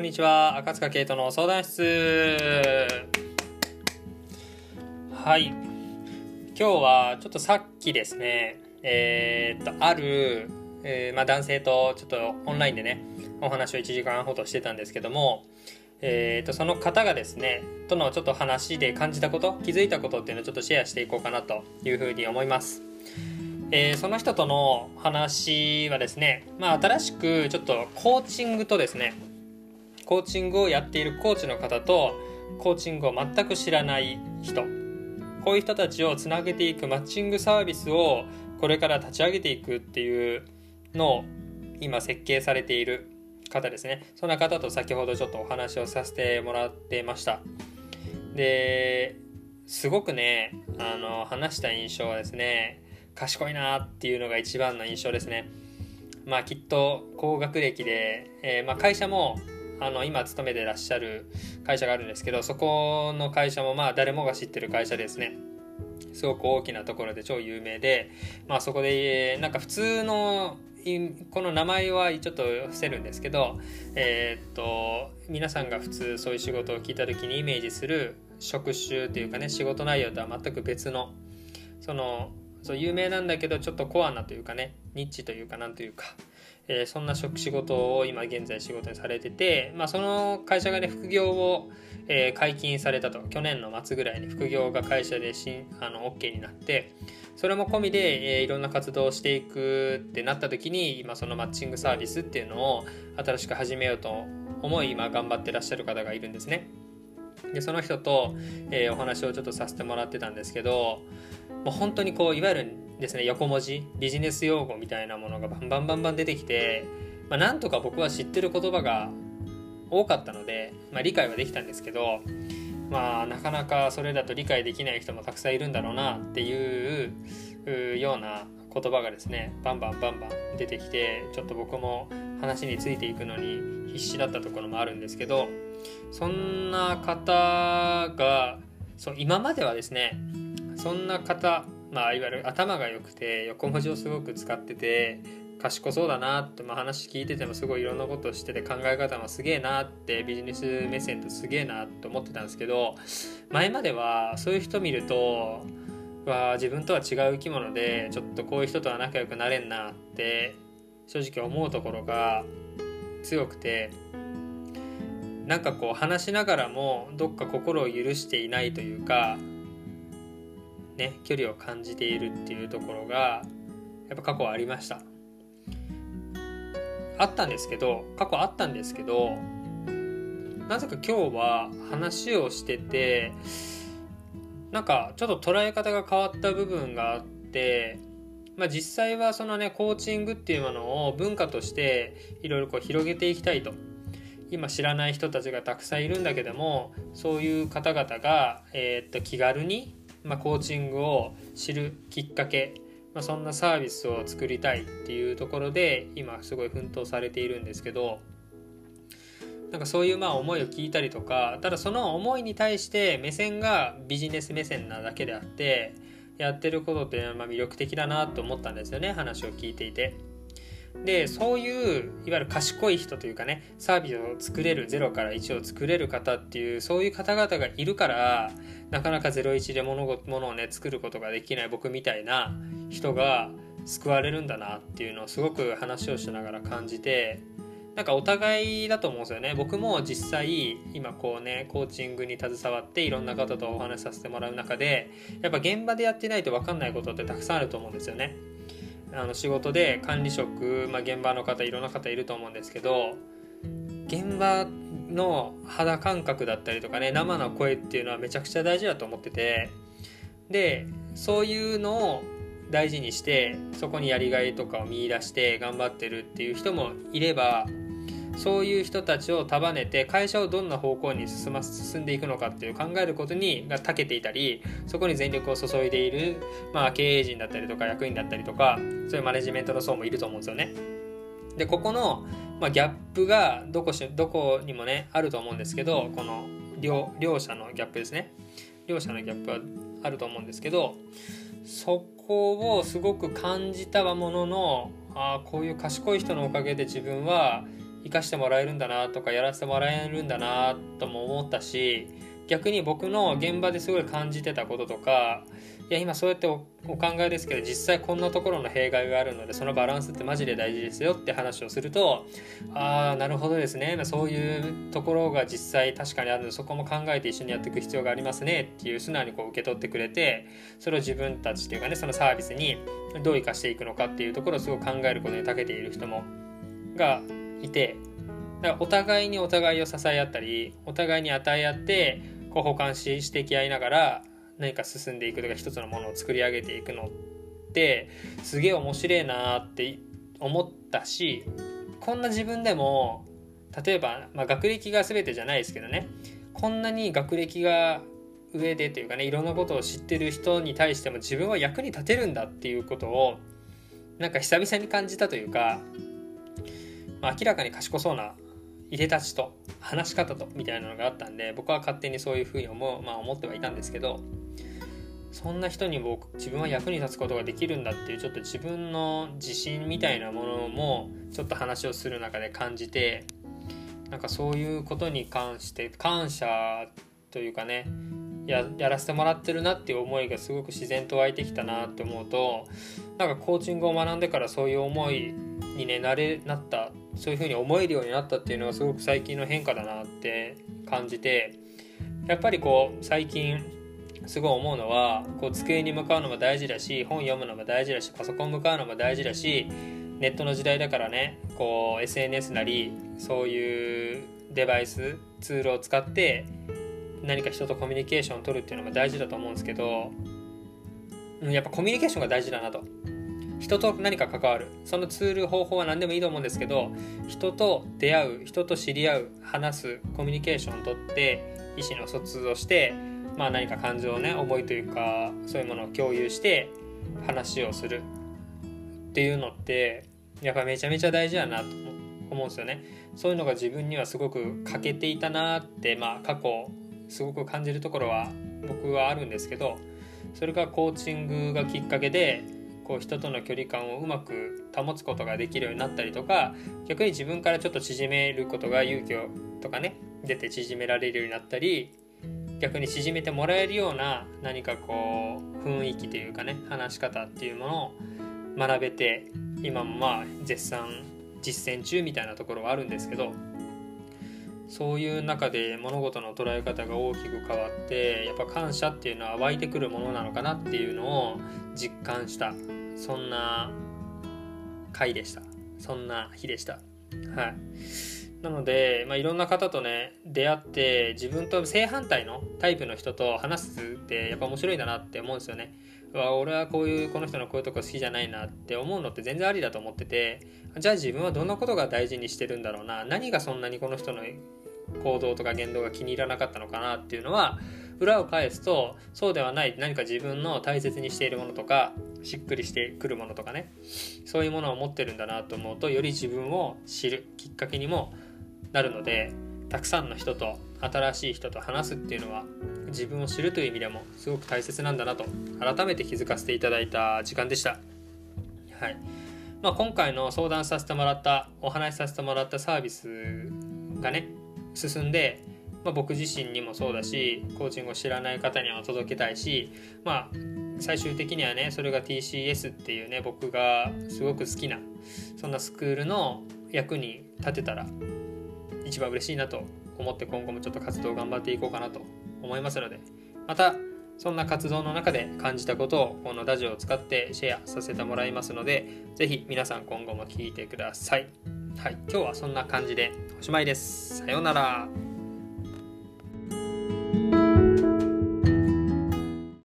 こんにちは赤塚圭人の相談室はい今日はちょっとさっきですねえー、っとある、えー、まあ、男性とちょっとオンラインでねお話を1時間ほどしてたんですけどもえーと、その方がですねとのちょっと話で感じたこと気づいたことっていうのをちょっとシェアしていこうかなというふうに思います。えー、その人との話はですね、まあ、新しくちょっとコーチングとですねコーチングをやっているコーチの方とコーチングを全く知らない人。こういう人たちをつなげていくマッチングサービスをこれから立ち上げていくっていうのを今設計されている方ですね。そんな方と先ほどちょっとお話をさせてもらってました。ですごくねあの話した印象はですね賢いなっていうのが一番の印象ですね。まあきっと高学歴で、えー、まあ、会社もあの今勤めてらっしゃる会社があるんですけどそこの会社もまあ誰もが知ってる会社ですね。すごく大きなところで超有名で、まあ、そこでなんか普通のこの名前はちょっと伏せるんですけど、えー、っと皆さんが普通そういう仕事を聞いた時にイメージする職種というかね仕事内容とは全く別のそのそう有名なんだけどちょっとコアなというかねニッチというかなんというか、えー、そんな職仕事を今現在仕事にされてて、まあ、その会社がね副業を、えー、解禁されたと去年の末ぐらいに副業が会社でしあの OK になってそれも込みで、えー、いろんな活動をしていくってなった時に今そのマッチングサービスっていうのを新しく始めようと思い今頑張ってらっしゃる方がいるんですね。でその人と、えー、お話をちょっとさせてもらってたんですけどもう本当にこういわゆるですね横文字ビジネス用語みたいなものがバンバンバンバン出てきて、まあ、なんとか僕は知ってる言葉が多かったので、まあ、理解はできたんですけどまあなかなかそれだと理解できない人もたくさんいるんだろうなっていうような言葉がですねバンバンバンバン出てきてちょっと僕も話についていくのに必死だったところもあるんですけどそんな方がそう今まではですねそんな方まあいわゆる頭が良くて横文字をすごく使ってて賢そうだなって、まあ、話聞いててもすごいいろんなことしてて考え方もすげえなってビジネス目線とすげえなと思ってたんですけど前まではそういう人見るとわ自分とは違う生き物でちょっとこういう人とは仲良くなれんなって正直思うところが強くてなんかこう話しながらもどっか心を許していないというかね距離を感じているっていうところがやっぱ過去ありました。あったんですけど過去あったんですけどなぜか今日は話をしててなんかちょっと捉え方が変わった部分があってまあ、実際はそのねコーチングっていうものを文化としていろいろこう広げていきたいと。今知らない人たちがたくさんいるんだけどもそういう方々が、えー、っと気軽にまあ、コーチングを知るきっかけ、まあ、そんなサービスを作りたいっていうところで今すごい奮闘されているんですけどなんかそういうまあ思いを聞いたりとかただその思いに対して目線がビジネス目線なだけであってやってることっていうのはま魅力的だなと思ったんですよね話を聞いていて。でそういういわゆる賢い人というかねサービスを作れる0から1を作れる方っていうそういう方々がいるからなかなか01で物物をね作ることができない僕みたいな人が救われるんだなっていうのをすごく話をしながら感じてなんかお互いだと思うんですよね僕も実際今こうねコーチングに携わっていろんな方とお話しさせてもらう中でやっぱ現場でやってないと分かんないことってたくさんあると思うんですよね。あの仕事で管理職、まあ、現場の方いろんな方いると思うんですけど現場の肌感覚だったりとかね生の声っていうのはめちゃくちゃ大事だと思っててでそういうのを大事にしてそこにやりがいとかを見いだして頑張ってるっていう人もいればそういう人たちを束ねて会社をどんな方向に進ま進んでいくのかっていう考えることにが長けていたりそこに全力を注いでいる、まあ、経営陣だったりとか役員だったりとかそういうマネジメントの層もいると思うんですよね。でここの、まあ、ギャップがどこしどこにもねあると思うんですけどこの両両者のギャップですね両者のギャップはあると思うんですけどそこをすごく感じたもののああこういう賢い人のおかげで自分は生かしてもらえるんだなとかやらせてもらえるんだなとも思ったし逆に僕の現場ですごい感じてたこととかいや今そうやってお考えですけど実際こんなところの弊害があるのでそのバランスってマジで大事ですよって話をするとああなるほどですね。そういうところが実際確かにあるのでそこも考えて一緒にやっていく必要がありますねっていう素直にこう受け取ってくれてそれを自分たちっていうかねそのサービスにどう生かしていくのかっていうところをすごく考えることに長けている人もがいてだからお互いにお互いを支え合ったりお互いに与え合ってこう補完ししてき合いながら何か進んでいくとか一つのものを作り上げていくのってすげえ面白いなって思ったしこんな自分でも例えば、まあ、学歴が全てじゃないですけどねこんなに学歴が上でというかねいろんなことを知ってる人に対しても自分は役に立てるんだっていうことをなんか久々に感じたというか、まあ、明らかに賢そうないでたちと話し方とみたいなのがあったんで僕は勝手にそういうふうに思う、まあ、思ってはいたんですけどそんな人に僕自分は役に立つことができるんだっていうちょっと自分の自信みたいなものもちょっと話をする中で感じてなんかそういうことに関して感謝というかねややらせてもらってるなっていう思いがすごく自然と湧いてきたなって思うとなんかコーチングを学んでからそういう思いにねなれなったそういうふうに思えるようになったっていうのはすごく最近の変化だなって感じてやっぱりこう最近すごい思うのはこう机に向かうのも大事だし本読むのも大事だしパソコン向かうのも大事だしネットの時代だからねこう SNS なりそういうデバイスツールを使って何か人とコミュニケーションを取るっていうのも大事だと思うんですけどやっぱコミュニケーションが大事だなと。人と何か関わる。そのツール方法は何でもいいと思うんですけど人と出会う人と知り合う話すコミュニケーションをとって意思の疎通をしてまあ何か感情をね思いというかそういうものを共有して話をする。っていうのってやっぱめちゃめちゃ大事だなと思うんですよね。そういうのが自分にはすごく欠けていたなってまあ過去すごく感じるところは僕はあるんですけどそれがコーチングがきっかけでこう人との距離感をうまく保つことができるようになったりとか逆に自分からちょっと縮めることが勇気をとかね出て縮められるようになったり逆に縮めてもらえるような何かこう雰囲気というかね話し方っていうものを学べて今もまあ絶賛実践中みたいなところはあるんですけどそういう中で物事の捉え方が大きく変わってやっぱ感謝っていうのは湧いてくるものなのかなっていうのを実感した。そんな回でした。そんな日でした。はい。なので、まあ、いろんな方とね出会って自分と正反対のタイプの人と話すってやっぱ面白いんだなって思うんですよね。わ俺はこういうこの人のこういうとこ好きじゃないなって思うのって全然ありだと思っててじゃあ自分はどんなことが大事にしてるんだろうな。何がそんなにこの人の行動とか言動が気に入らなかったのかなっていうのは裏を返すとそうではない何か自分の大切にしているものとかしっくりしてくるものとかねそういうものを持ってるんだなと思うとより自分を知るきっかけにもなるのでたくさんの人と新しい人と話すっていうのは自分を知るという意味でもすごく大切なんだなと改めて気づかせていただいた時間でした。はいまあ、今回の相談させてもらったお話しさせてもらったサービスがね進んで、まあ、僕自身にもそうだしコーチングを知らない方には届けたいしまあ最終的にはねそれが TCS っていうね僕がすごく好きなそんなスクールの役に立てたら一番嬉しいなと思って今後もちょっと活動を頑張っていこうかなと思いますのでまたそんな活動の中で感じたことをこのラジオを使ってシェアさせてもらいますので是非皆さん今後も聞いてください。はい、今日はそんな感じでおしまいです。さようなら。